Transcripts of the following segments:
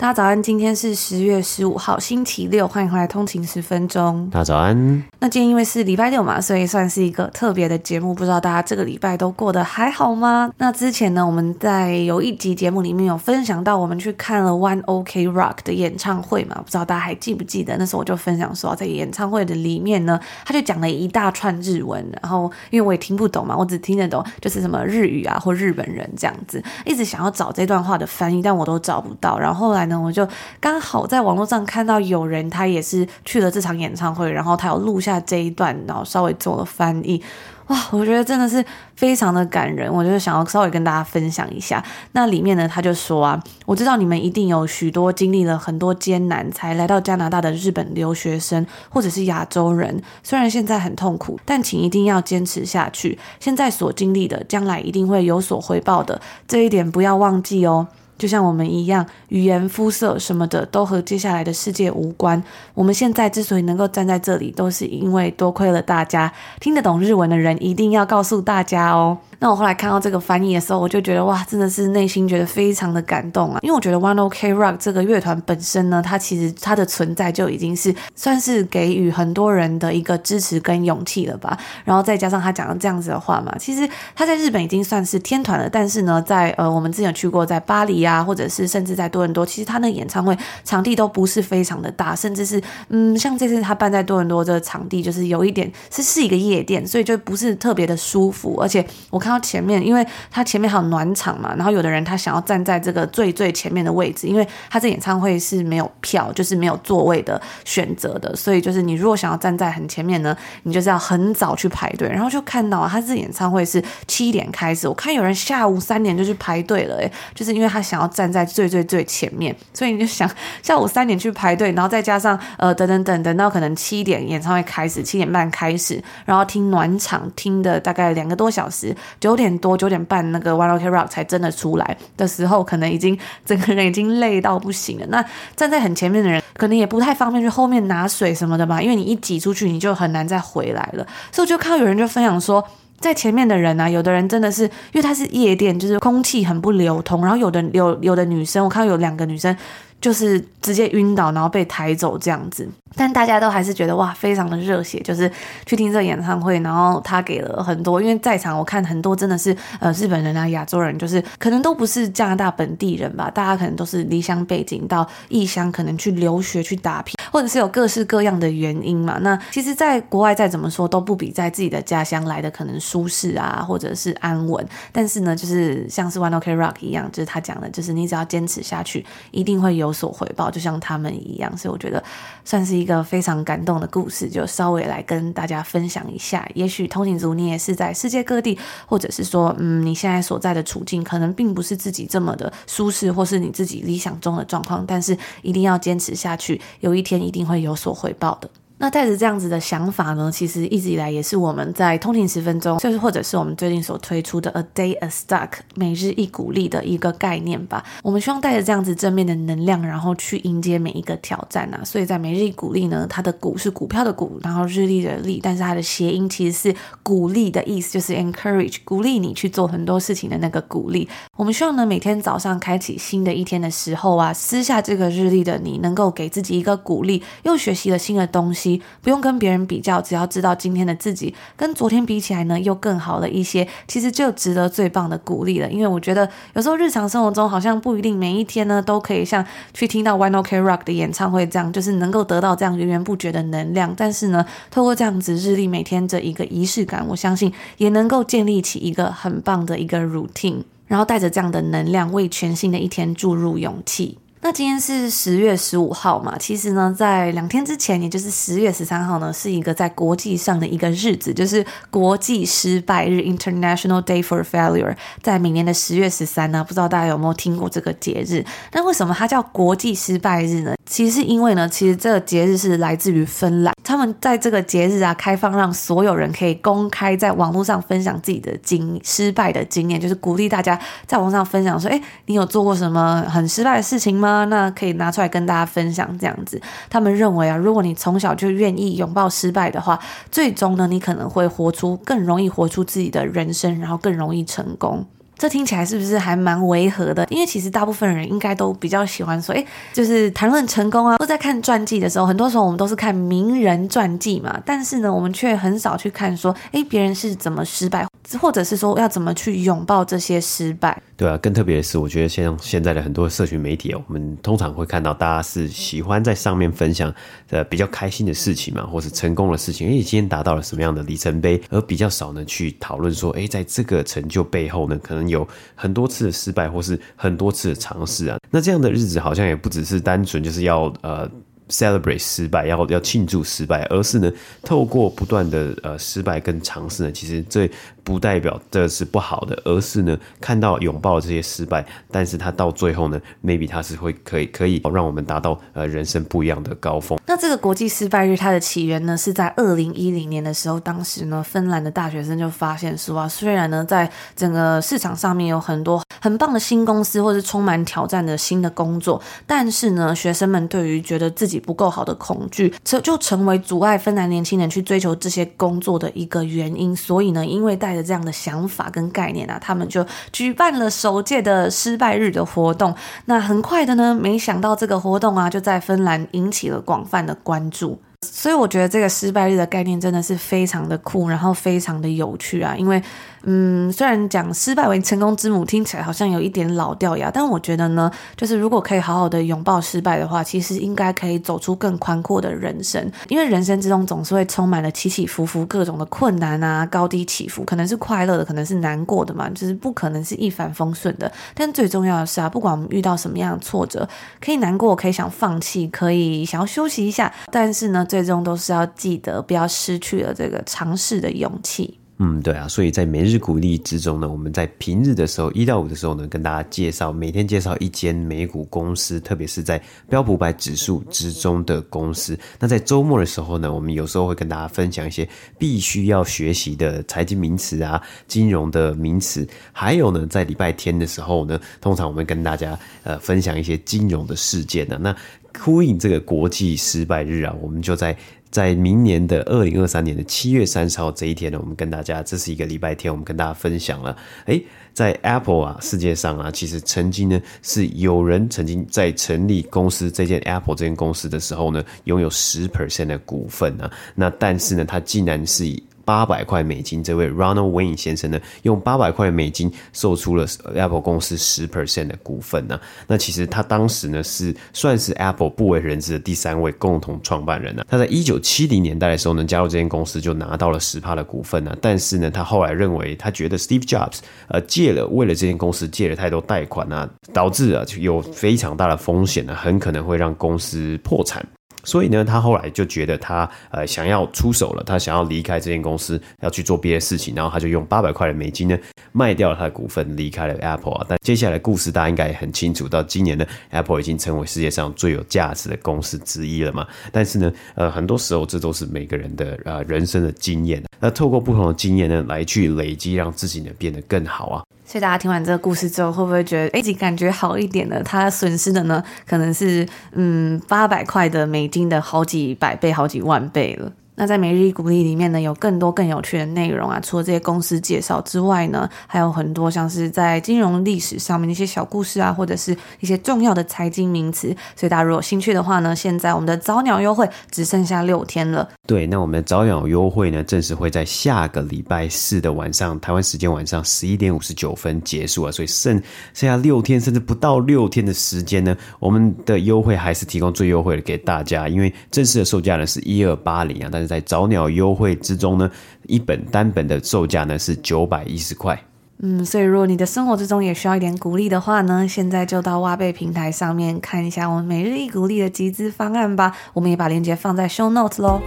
大家早安，今天是十月十五号，星期六，欢迎回来通勤十分钟。大家早安。那今天因为是礼拜六嘛，所以算是一个特别的节目。不知道大家这个礼拜都过得还好吗？那之前呢，我们在有一集节目里面有分享到，我们去看了 One OK Rock 的演唱会嘛，不知道大家还记不记得？那时候我就分享说，在演唱会的里面呢，他就讲了一大串日文，然后因为我也听不懂嘛，我只听得懂就是什么日语啊或日本人这样子，一直想要找这段话的翻译，但我都找不到。然后后来。那我就刚好在网络上看到有人，他也是去了这场演唱会，然后他有录下这一段，然后稍微做了翻译。哇，我觉得真的是非常的感人，我就是想要稍微跟大家分享一下。那里面呢，他就说啊，我知道你们一定有许多经历了很多艰难才来到加拿大的日本留学生，或者是亚洲人，虽然现在很痛苦，但请一定要坚持下去。现在所经历的，将来一定会有所回报的，这一点不要忘记哦。就像我们一样，语言、肤色什么的都和接下来的世界无关。我们现在之所以能够站在这里，都是因为多亏了大家。听得懂日文的人一定要告诉大家哦。那我后来看到这个翻译的时候，我就觉得哇，真的是内心觉得非常的感动啊！因为我觉得 One OK Rock 这个乐团本身呢，它其实它的存在就已经是算是给予很多人的一个支持跟勇气了吧。然后再加上他讲的这样子的话嘛，其实他在日本已经算是天团了。但是呢，在呃我们之前有去过在巴黎啊，啊或者是甚至在多伦多，其实他那演唱会场地都不是非常的大，甚至是嗯，像这次他办在多伦多这个场地，就是有一点是是一个夜店，所以就不是特别的舒服。而且我看。到前面，因为他前面还有暖场嘛，然后有的人他想要站在这个最最前面的位置，因为他这演唱会是没有票，就是没有座位的选择的，所以就是你如果想要站在很前面呢，你就是要很早去排队。然后就看到，他这演唱会是七点开始，我看有人下午三点就去排队了，诶，就是因为他想要站在最最最前面，所以你就想下午三点去排队，然后再加上呃等等等等到可能七点演唱会开始，七点半开始，然后听暖场听的大概两个多小时。九点多九点半，那个 One Ok Rock 才真的出来的时候，可能已经整个人已经累到不行了。那站在很前面的人，可能也不太方便去后面拿水什么的吧，因为你一挤出去，你就很难再回来了。所以我就看到有人就分享说，在前面的人啊，有的人真的是因为他是夜店，就是空气很不流通，然后有的有有的女生，我看到有两个女生。就是直接晕倒，然后被抬走这样子，但大家都还是觉得哇，非常的热血，就是去听这个演唱会，然后他给了很多，因为在场我看很多真的是呃日本人啊、亚洲人，就是可能都不是加拿大本地人吧，大家可能都是离乡背景到异乡，可能去留学去打拼，或者是有各式各样的原因嘛。那其实，在国外再怎么说都不比在自己的家乡来的可能舒适啊，或者是安稳。但是呢，就是像是 One Ok Rock 一样，就是他讲的，就是你只要坚持下去，一定会。有所回报，就像他们一样，所以我觉得算是一个非常感动的故事，就稍微来跟大家分享一下。也许通勤族你也是在世界各地，或者是说，嗯，你现在所在的处境可能并不是自己这么的舒适，或是你自己理想中的状况，但是一定要坚持下去，有一天一定会有所回报的。那带着这样子的想法呢，其实一直以来也是我们在通勤十分钟，就是或者是我们最近所推出的 A Day a Stuck 每日一鼓励的一个概念吧。我们希望带着这样子正面的能量，然后去迎接每一个挑战啊。所以在每日一鼓励呢，它的股是股票的股，然后日历的历，但是它的谐音其实是鼓励的意思，就是 encourage 鼓励你去做很多事情的那个鼓励。我们希望呢，每天早上开启新的一天的时候啊，撕下这个日历的你，能够给自己一个鼓励，又学习了新的东西。不用跟别人比较，只要知道今天的自己跟昨天比起来呢，又更好了一些，其实就值得最棒的鼓励了。因为我觉得有时候日常生活中好像不一定每一天呢都可以像去听到 One Ok Rock 的演唱会这样，就是能够得到这样源源不绝的能量。但是呢，透过这样子日历每天的一个仪式感，我相信也能够建立起一个很棒的一个 routine，然后带着这样的能量，为全新的一天注入勇气。那今天是十月十五号嘛？其实呢，在两天之前，也就是十月十三号呢，是一个在国际上的一个日子，就是国际失败日 （International Day for Failure）。在每年的十月十三呢，不知道大家有没有听过这个节日？那为什么它叫国际失败日呢？其实是因为呢，其实这个节日是来自于芬兰，他们在这个节日啊，开放让所有人可以公开在网络上分享自己的经失败的经验，就是鼓励大家在网上分享说，诶，你有做过什么很失败的事情吗？那可以拿出来跟大家分享，这样子。他们认为啊，如果你从小就愿意拥抱失败的话，最终呢，你可能会活出更容易活出自己的人生，然后更容易成功。这听起来是不是还蛮违和的？因为其实大部分人应该都比较喜欢说，诶，就是谈论成功啊，或在看传记的时候，很多时候我们都是看名人传记嘛。但是呢，我们却很少去看说，诶，别人是怎么失败，或者是说要怎么去拥抱这些失败。对啊，更特别的是，我觉得像现在的很多社群媒体哦，我们通常会看到大家是喜欢在上面分享呃比较开心的事情嘛，或是成功的事情，诶，今天达到了什么样的里程碑，而比较少呢去讨论说，诶，在这个成就背后呢，可能有很多次的失败，或是很多次的尝试啊。那这样的日子好像也不只是单纯就是要呃。Celebrate 失败，要要庆祝失败，而是呢，透过不断的呃失败跟尝试呢，其实这不代表这是不好的，而是呢，看到拥抱这些失败，但是它到最后呢，maybe 它是会可以可以让我们达到呃人生不一样的高峰。那这个国际失败日它的起源呢，是在二零一零年的时候，当时呢，芬兰的大学生就发现说啊，虽然呢，在整个市场上面有很多很棒的新公司，或是充满挑战的新的工作，但是呢，学生们对于觉得自己不够好的恐惧，这就成为阻碍芬兰年轻人去追求这些工作的一个原因。所以呢，因为带着这样的想法跟概念啊，他们就举办了首届的失败日的活动。那很快的呢，没想到这个活动啊，就在芬兰引起了广泛的关注。所以我觉得这个失败日的概念真的是非常的酷，然后非常的有趣啊！因为，嗯，虽然讲失败为成功之母听起来好像有一点老掉牙，但我觉得呢，就是如果可以好好的拥抱失败的话，其实应该可以走出更宽阔的人生。因为人生之中总是会充满了起起伏伏，各种的困难啊，高低起伏，可能是快乐的，可能是难过的嘛，就是不可能是一帆风顺的。但最重要的是啊，不管我们遇到什么样的挫折，可以难过，可以想放弃，可以想要休息一下，但是呢，最终都是要记得，不要失去了这个尝试的勇气。嗯，对啊，所以在每日鼓励之中呢，我们在平日的时候，一到五的时候呢，跟大家介绍，每天介绍一间美股公司，特别是在标普百指数之中的公司。那在周末的时候呢，我们有时候会跟大家分享一些必须要学习的财经名词啊、金融的名词。还有呢，在礼拜天的时候呢，通常我们跟大家呃分享一些金融的事件呢。那呼应这个国际失败日啊，我们就在。在明年的二零二三年的七月三十号这一天呢，我们跟大家，这是一个礼拜天，我们跟大家分享了，诶，在 Apple 啊世界上啊，其实曾经呢是有人曾经在成立公司这间 Apple 这间公司的时候呢，拥有十 percent 的股份啊，那但是呢，他竟然是以八百块美金，这位 Ronald Wayne 先生呢，用八百块美金售出了 Apple 公司十 percent 的股份呢、那其实他当时呢是算是 Apple 不为人知的第三位共同创办人呢、他在一九七零年代的时候呢，加入这间公司就拿到了十趴的股份呢、但是呢，他后来认为，他觉得 Steve Jobs 呃借了为了这间公司借了太多贷款啊，导致啊有非常大的风险呢，很可能会让公司破产。所以呢，他后来就觉得他呃想要出手了，他想要离开这间公司，要去做别的事情，然后他就用八百块的美金呢卖掉了他的股份，离开了 Apple 啊。但接下来故事大家应该也很清楚，到今年呢，Apple 已经成为世界上最有价值的公司之一了嘛。但是呢，呃，很多时候这都是每个人的呃人生的经验，那透过不同的经验呢，来去累积，让自己呢变得更好啊。所以大家听完这个故事之后，会不会觉得哎，自己感觉好一点了？他损失的呢，可能是嗯八百块的美金的好几百倍、好几万倍了。那在每日一鼓励里面呢，有更多更有趣的内容啊！除了这些公司介绍之外呢，还有很多像是在金融历史上面的一些小故事啊，或者是一些重要的财经名词。所以大家如果有兴趣的话呢，现在我们的早鸟优惠只剩下六天了。对，那我们的早鸟优惠呢，正式会在下个礼拜四的晚上，台湾时间晚上十一点五十九分结束啊！所以剩剩下六天，甚至不到六天的时间呢，我们的优惠还是提供最优惠的给大家，因为正式的售价呢是一二八零啊，但是在早鸟优惠之中呢，一本单本的售价呢是九百一十块。嗯，所以如果你的生活之中也需要一点鼓励的话呢，现在就到挖贝平台上面看一下我们每日一鼓励的集资方案吧。我们也把链接放在 show notes 喽。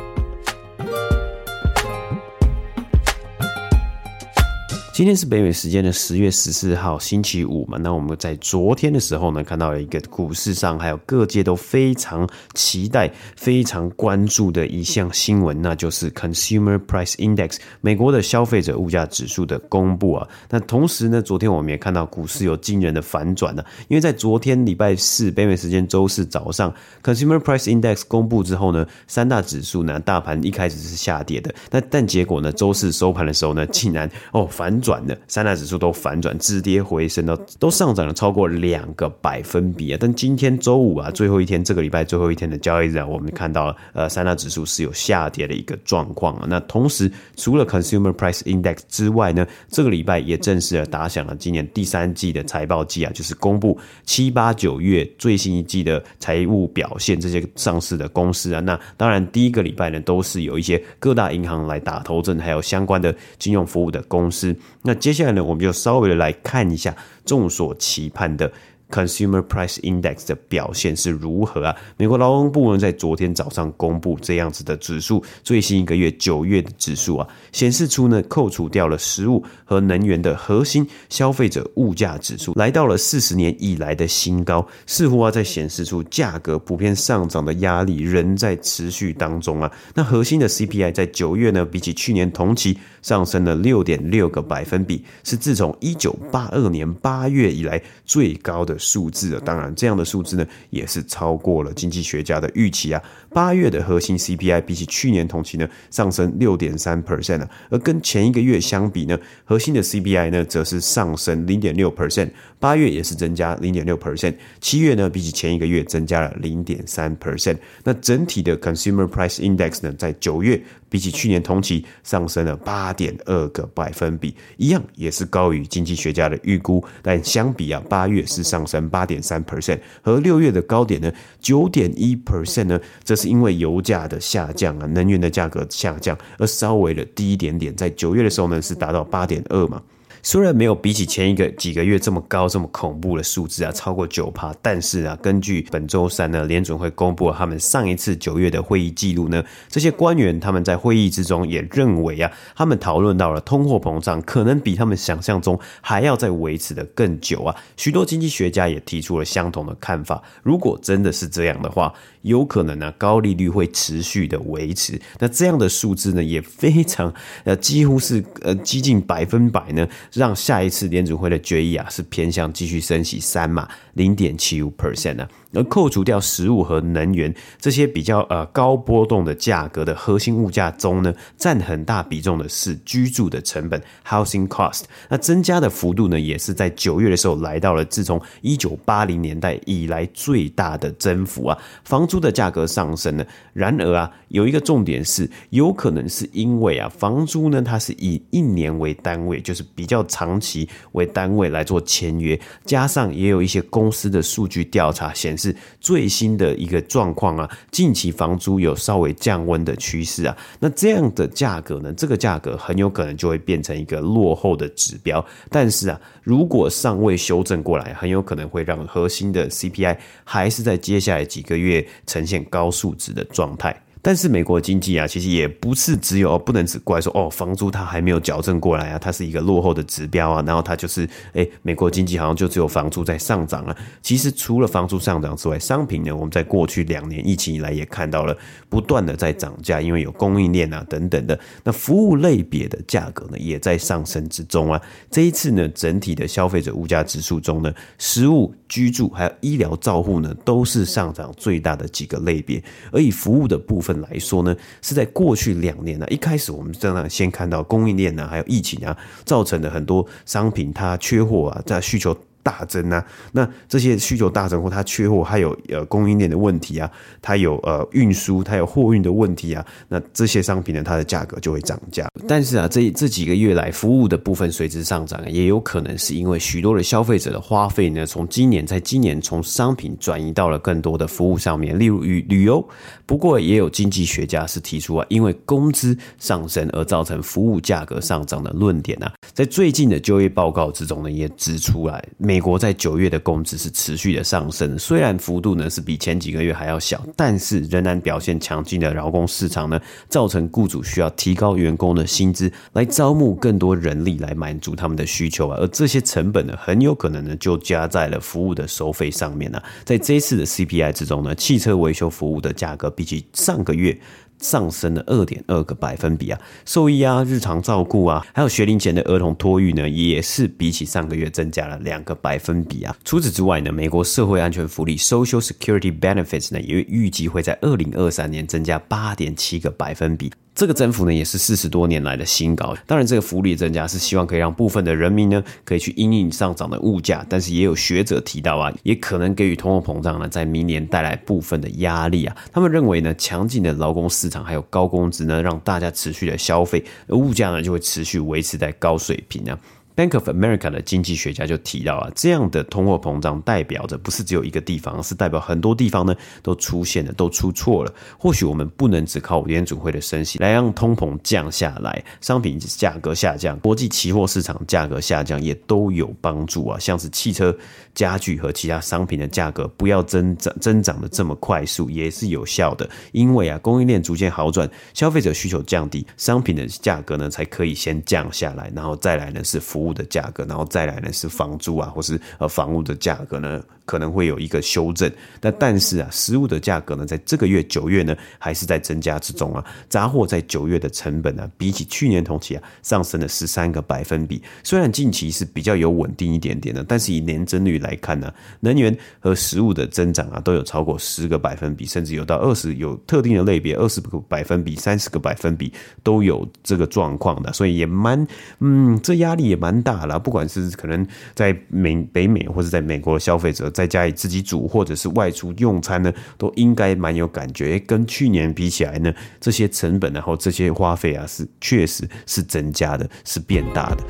今天是北美时间的十月十四号星期五嘛，那我们在昨天的时候呢，看到了一个股市上还有各界都非常期待、非常关注的一项新闻，那就是 Consumer Price Index 美国的消费者物价指数的公布啊。那同时呢，昨天我们也看到股市有惊人的反转呢，因为在昨天礼拜四北美时间周四早上 Consumer Price Index 公布之后呢，三大指数呢，大盘一开始是下跌的，那但结果呢，周四收盘的时候呢，竟然哦反。转的三大指数都反转，止跌回升到都上涨了超过两个百分比啊！但今天周五啊，最后一天，这个礼拜最后一天的交易日啊，我们看到呃三大指数是有下跌的一个状况啊。那同时，除了 Consumer Price Index 之外呢，这个礼拜也正式的打响了今年第三季的财报季啊，就是公布七八九月最新一季的财务表现，这些上市的公司啊。那当然，第一个礼拜呢，都是有一些各大银行来打头阵，还有相关的金融服务的公司。那接下来呢，我们就稍微的来看一下众所期盼的。Consumer Price Index 的表现是如何啊？美国劳工部门在昨天早上公布这样子的指数，最新一个月九月的指数啊，显示出呢，扣除掉了食物和能源的核心消费者物价指数，来到了四十年以来的新高，似乎啊在显示出价格普遍上涨的压力仍在持续当中啊。那核心的 CPI 在九月呢，比起去年同期上升了六点六个百分比，是自从一九八二年八月以来最高的。数字啊，当然这样的数字呢，也是超过了经济学家的预期啊。八月的核心 CPI 比起去年同期呢，上升六点三 percent 啊，而跟前一个月相比呢，核心的 CPI 呢，则是上升零点六 percent，八月也是增加零点六 percent，七月呢，比起前一个月增加了零点三 percent。那整体的 Consumer Price Index 呢，在九月比起去年同期上升了八点二个百分比，一样也是高于经济学家的预估，但相比啊，八月是上升。八点三 percent，和六月的高点呢，九点一 percent 呢，这是因为油价的下降啊，能源的价格下降而稍微的低一点点，在九月的时候呢，是达到八点二嘛。虽然没有比起前一个几个月这么高、这么恐怖的数字啊，超过九趴，但是啊，根据本周三呢，联准会公布了他们上一次九月的会议记录呢，这些官员他们在会议之中也认为啊，他们讨论到了通货膨胀可能比他们想象中还要再维持得更久啊。许多经济学家也提出了相同的看法，如果真的是这样的话，有可能呢，高利率会持续的维持。那这样的数字呢，也非常呃，几乎是呃，接近百分百呢。让下一次联储会的决议啊，是偏向继续升息三码零点七五 percent 呢。而扣除掉食物和能源这些比较呃高波动的价格的核心物价中呢，占很大比重的是居住的成本 （housing cost）。那增加的幅度呢，也是在九月的时候来到了自从一九八零年代以来最大的增幅啊。房租的价格上升呢，然而啊，有一个重点是，有可能是因为啊，房租呢它是以一年为单位，就是比较长期为单位来做签约，加上也有一些公司的数据调查显示。是最新的一个状况啊，近期房租有稍微降温的趋势啊，那这样的价格呢，这个价格很有可能就会变成一个落后的指标。但是啊，如果尚未修正过来，很有可能会让核心的 CPI 还是在接下来几个月呈现高数值的状态。但是美国经济啊，其实也不是只有不能只怪说哦，房租它还没有矫正过来啊，它是一个落后的指标啊，然后它就是诶，美国经济好像就只有房租在上涨啊。其实除了房租上涨之外，商品呢，我们在过去两年疫情以来也看到了不断的在涨价，因为有供应链啊等等的。那服务类别的价格呢，也在上升之中啊。这一次呢，整体的消费者物价指数中呢，食物、居住还有医疗照护呢，都是上涨最大的几个类别，而以服务的部分。来说呢，是在过去两年呢，一开始我们正在先看到供应链呢，还有疫情啊，造成的很多商品它缺货啊，在需求大增啊。那这些需求大增或它缺货，它有呃供应链的问题啊，它有呃运输，它有货运的问题啊，那这些商品呢，它的价格就会涨价。但是啊，这这几个月来，服务的部分随之上涨，也有可能是因为许多的消费者的花费呢，从今年在今年从商品转移到了更多的服务上面，例如与旅游。不过也有经济学家是提出啊，因为工资上升而造成服务价格上涨的论点啊，在最近的就业报告之中呢，也指出来，美国在九月的工资是持续的上升，虽然幅度呢是比前几个月还要小，但是仍然表现强劲的劳工市场呢，造成雇主需要提高员工的薪资来招募更多人力来满足他们的需求啊，而这些成本呢，很有可能呢就加在了服务的收费上面呢，在这一次的 CPI 之中呢，汽车维修服务的价格比起上个月。上升了二点二个百分比啊，兽医啊、日常照顾啊，还有学龄前的儿童托育呢，也是比起上个月增加了两个百分比啊。除此之外呢，美国社会安全福利 （Social Security Benefits） 呢，也预计会在二零二三年增加八点七个百分比。这个增幅呢，也是四十多年来的新高。当然，这个福利增加是希望可以让部分的人民呢，可以去因应上涨的物价。但是，也有学者提到啊，也可能给予通货膨胀呢，在明年带来部分的压力啊。他们认为呢，强劲的劳工市场还有高工资呢，让大家持续的消费，物价呢，就会持续维持在高水平啊。Bank of America 的经济学家就提到啊，这样的通货膨胀代表着不是只有一个地方，是代表很多地方呢都出现了，都出错了。或许我们不能只靠联储会的升息来让通膨降下来，商品价格下降，国际期货市场价格下降也都有帮助啊。像是汽车、家具和其他商品的价格不要增长增长的这么快速，也是有效的。因为啊，供应链逐渐好转，消费者需求降低，商品的价格呢才可以先降下来，然后再来呢是服物的价格，然后再来呢是房租啊，或是呃房屋的价格呢，可能会有一个修正。但但是啊，食物的价格呢，在这个月九月呢，还是在增加之中啊。杂货在九月的成本呢，比起去年同期啊，上升了十三个百分比。虽然近期是比较有稳定一点点的，但是以年增率来看呢，能源和食物的增长啊，都有超过十个百分比，甚至有到二十，有特定的类别二十个百分比、三十个百分比都有这个状况的。所以也蛮，嗯，这压力也蛮大了。不管是可能在美北美或者在美国的消费者在家里自己煮，或者是外出用餐呢，都应该蛮有感觉。跟去年比起来呢，这些成本然后这些花费啊，是确实是增加的，是变大的。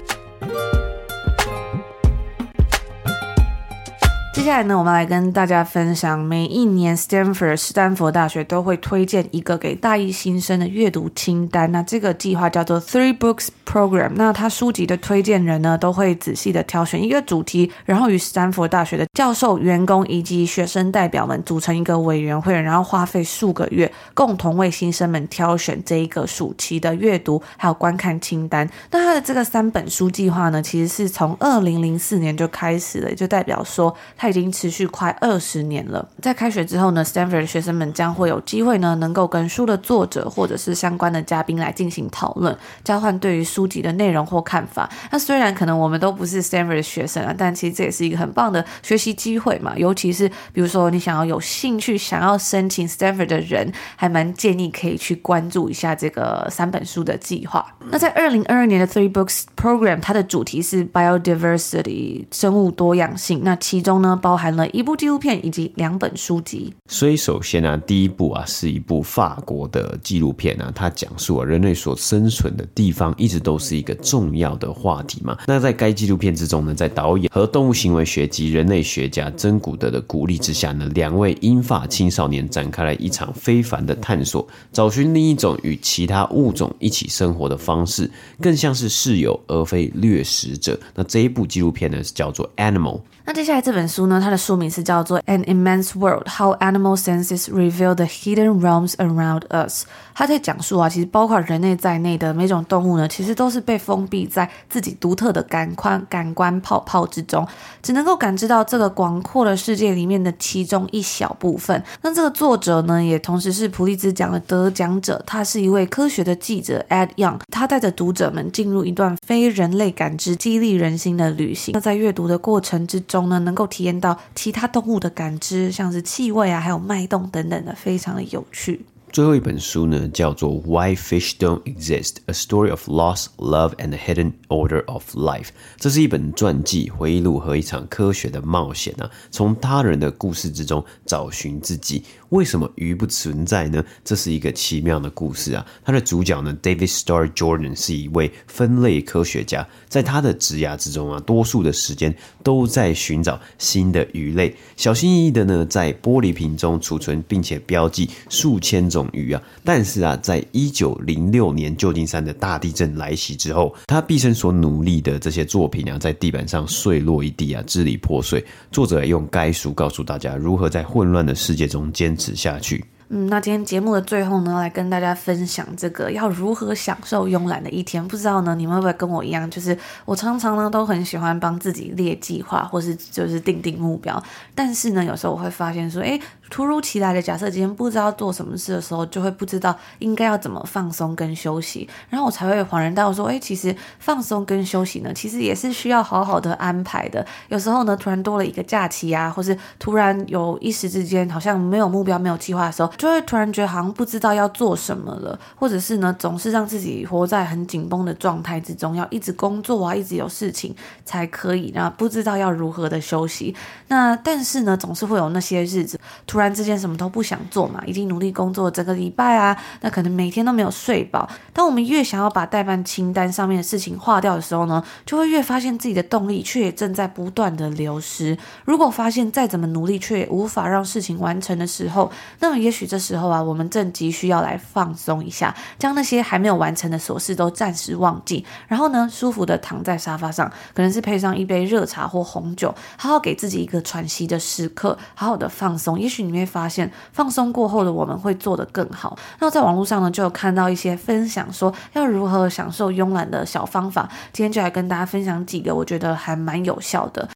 接下来呢，我们来跟大家分享，每一年 Stanford 史丹佛大学都会推荐一个给大一新生的阅读清单。那这个计划叫做 Three Books Program。那他书籍的推荐人呢，都会仔细的挑选一个主题，然后与斯丹佛大学的教授、员工以及学生代表们组成一个委员会，然后花费数个月，共同为新生们挑选这一个暑期的阅读还有观看清单。那他的这个三本书计划呢，其实是从二零零四年就开始了，就代表说。它已经持续快二十年了。在开学之后呢，Stanford 的学生们将会有机会呢，能够跟书的作者或者是相关的嘉宾来进行讨论，交换对于书籍的内容或看法。那虽然可能我们都不是 Stanford 的学生啊，但其实这也是一个很棒的学习机会嘛。尤其是比如说你想要有兴趣想要申请 Stanford 的人，还蛮建议可以去关注一下这个三本书的计划。那在二零二二年的 Three Books Program，它的主题是 Biodiversity 生物多样性。那其中呢，包含了一部纪录片以及两本书籍。所以，首先呢、第一部啊是一部法国的纪录片啊，它讲述了人类所生存的地方一直都是一个重要的话题嘛。那在该纪录片之中呢，在导演和动物行为学及人类学家珍古德的鼓励之下呢，两位英法青少年展开了一场非凡的探索，找寻另一种与其他物种一起生活的方式，更像是室友而非掠食者。那这一部纪录片呢，是叫做《Animal》。那接下来这本书呢，它的书名是叫做《An Immense World: How Animal Senses Reveal the Hidden Realms Around Us》。它在讲述啊，其实包括人类在内的每种动物呢，其实都是被封闭在自己独特的感官感官泡泡之中，只能够感知到这个广阔的世界里面的其中一小部分。那这个作者呢，也同时是普利兹奖的得奖者，他是一位科学的记者 Ed Young，他带着读者们进入一段非人类感知、激励人心的旅行。那在阅读的过程之中，中呢，能够体验到其他动物的感知，像是气味啊，还有脉动等等的，非常的有趣。最后一本书呢，叫做《Why Fish Don't Exist: A Story of Loss, Love, and the Hidden Order of Life》。这是一本传记、回忆录和一场科学的冒险啊！从他人的故事之中找寻自己。为什么鱼不存在呢？这是一个奇妙的故事啊！它的主角呢，David Starr Jordan 是一位分类科学家，在他的职涯之中啊，多数的时间都在寻找新的鱼类，小心翼翼的呢，在玻璃瓶中储存，并且标记数千种鱼啊！但是啊，在一九零六年旧金山的大地震来袭之后，他毕生所努力的这些作品啊，在地板上碎落一地啊，支离破碎。作者用该书告诉大家如何在混乱的世界中坚持。持下去。嗯，那今天节目的最后呢，来跟大家分享这个要如何享受慵懒的一天。不知道呢，你们会不会跟我一样，就是我常常呢都很喜欢帮自己列计划，或是就是定定目标。但是呢，有时候我会发现说，哎，突如其来的假设，今天不知道做什么事的时候，就会不知道应该要怎么放松跟休息。然后我才会恍然大悟说，诶，其实放松跟休息呢，其实也是需要好好的安排的。有时候呢，突然多了一个假期啊，或是突然有一时之间好像没有目标、没有计划的时候。就会突然觉得好像不知道要做什么了，或者是呢，总是让自己活在很紧绷的状态之中，要一直工作啊，一直有事情才可以，那不知道要如何的休息。那但是呢，总是会有那些日子，突然之间什么都不想做嘛，已经努力工作整个礼拜啊，那可能每天都没有睡饱。当我们越想要把待办清单上面的事情划掉的时候呢，就会越发现自己的动力却也正在不断的流失。如果发现再怎么努力却也无法让事情完成的时候，那么也许。这时候啊，我们正急需要来放松一下，将那些还没有完成的琐事都暂时忘记，然后呢，舒服的躺在沙发上，可能是配上一杯热茶或红酒，好好给自己一个喘息的时刻，好好的放松。也许你你会发现，放松过后的我们会做得更好。那在网络上呢，就有看到一些分享说要如何享受慵懒的小方法，今天就来跟大家分享几个，我觉得还蛮有效的。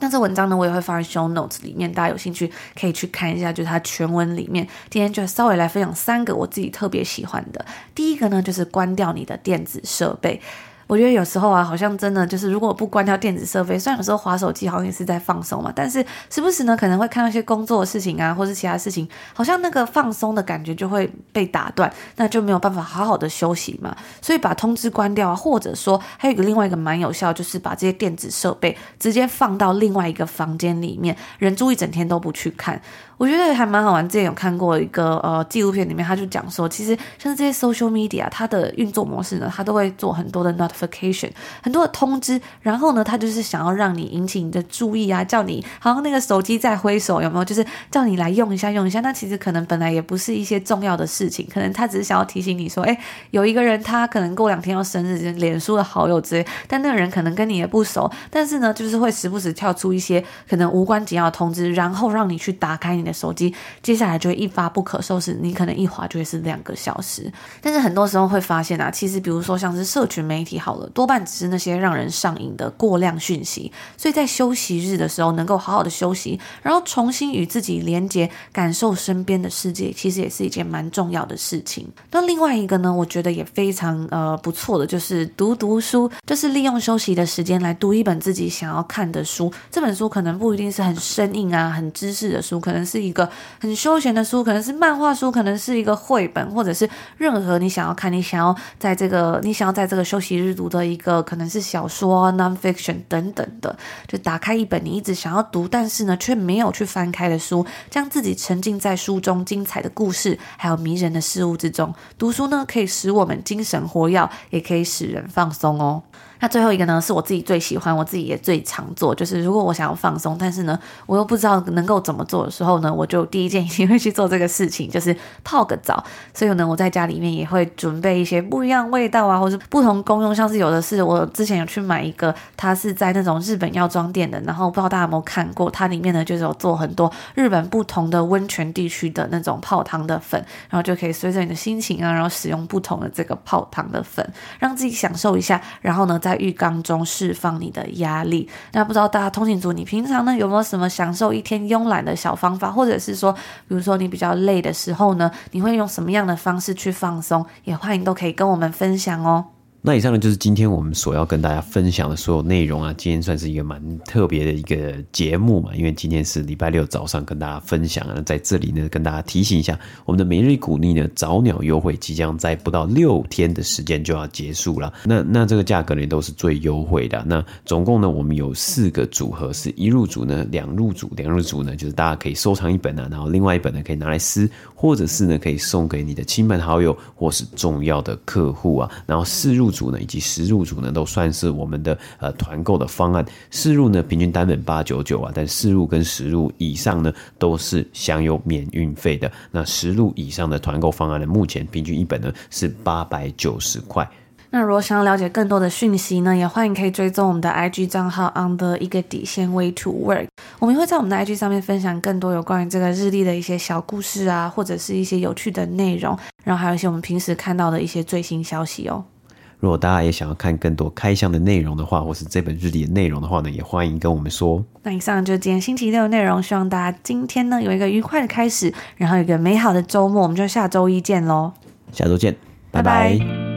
那这文章呢，我也会放在 show notes 里面，大家有兴趣可以去看一下，就是它全文里面。今天就稍微来分享三个我自己特别喜欢的。第一个呢，就是关掉你的电子设备。我觉得有时候啊，好像真的就是，如果不关掉电子设备，虽然有时候滑手机好像也是在放松嘛，但是时不时呢，可能会看到一些工作的事情啊，或是其他事情，好像那个放松的感觉就会被打断，那就没有办法好好的休息嘛。所以把通知关掉啊，或者说还有一个另外一个蛮有效，就是把这些电子设备直接放到另外一个房间里面，人住一整天都不去看。我觉得还蛮好玩。之前有看过一个呃纪录片，里面他就讲说，其实像这些 social media，它的运作模式呢，它都会做很多的 notification，很多的通知。然后呢，它就是想要让你引起你的注意啊，叫你好像那个手机在挥手，有没有？就是叫你来用一下，用一下。那其实可能本来也不是一些重要的事情，可能他只是想要提醒你说，哎，有一个人他可能过两天要生日，脸书的好友之类，但那个人可能跟你也不熟，但是呢，就是会时不时跳出一些可能无关紧要的通知，然后让你去打开你的 手机，接下来就会一发不可收拾。你可能一滑就会是两个小时。但是很多时候会发现啊，其实比如说像是社群媒体好了，多半只是那些让人上瘾的过量讯息。所以在休息日的时候，能够好好的休息，然后重新与自己连接，感受身边的世界，其实也是一件蛮重要的事情。那另外一个呢，我觉得也非常呃不错的，就是读读书，就是利用休息的时间来读一本自己想要看的书。这本书可能不一定是很生硬啊、很知识的书，可能。是一个很休闲的书，可能是漫画书，可能是一个绘本，或者是任何你想要看、你想要在这个、你想要在这个休息日读的一个，可能是小说、nonfiction 等等的，就打开一本你一直想要读，但是呢却没有去翻开的书，将自己沉浸在书中精彩的故事还有迷人的事物之中。读书呢可以使我们精神活跃，也可以使人放松哦。那最后一个呢，是我自己最喜欢，我自己也最常做，就是如果我想要放松，但是呢，我又不知道能够怎么做的时候呢，我就第一件一定会去做这个事情，就是泡个澡。所以呢，我在家里面也会准备一些不一样味道啊，或者不同功用，像是有的是我之前有去买一个，它是在那种日本药妆店的，然后不知道大家有没有看过，它里面呢就是有做很多日本不同的温泉地区的那种泡汤的粉，然后就可以随着你的心情啊，然后使用不同的这个泡汤的粉，让自己享受一下，然后呢再。浴缸中释放你的压力。那不知道大家通勤族，你平常呢有没有什么享受一天慵懒的小方法？或者是说，比如说你比较累的时候呢，你会用什么样的方式去放松？也欢迎都可以跟我们分享哦。那以上呢，就是今天我们所要跟大家分享的所有内容啊。今天算是一个蛮特别的一个节目嘛，因为今天是礼拜六早上跟大家分享啊，在这里呢跟大家提醒一下，我们的每日股逆呢早鸟优惠即将在不到六天的时间就要结束了。那那这个价格呢都是最优惠的。那总共呢我们有四个组合，是一入组呢两入组，两入组呢就是大家可以收藏一本啊，然后另外一本呢可以拿来撕，或者是呢可以送给你的亲朋好友或是重要的客户啊，然后四入。组呢，以及十入组呢，都算是我们的呃团购的方案。四入呢，平均单本八九九啊，但四入跟十入以上呢，都是享有免运费的。那十入以上的团购方案呢，目前平均一本呢是八百九十块。那如果想要了解更多的讯息呢，也欢迎可以追踪我们的 IG 账号 under 一个底线 way to work。我们会在我们的 IG 上面分享更多有关于这个日历的一些小故事啊，或者是一些有趣的内容，然后还有一些我们平时看到的一些最新消息哦。如果大家也想要看更多开箱的内容的话，或是这本日历的内容的话呢，也欢迎跟我们说。那以上就是今天星期六的内容，希望大家今天呢有一个愉快的开始，然后有一个美好的周末，我们就下周一见喽。下周见，拜拜。拜拜。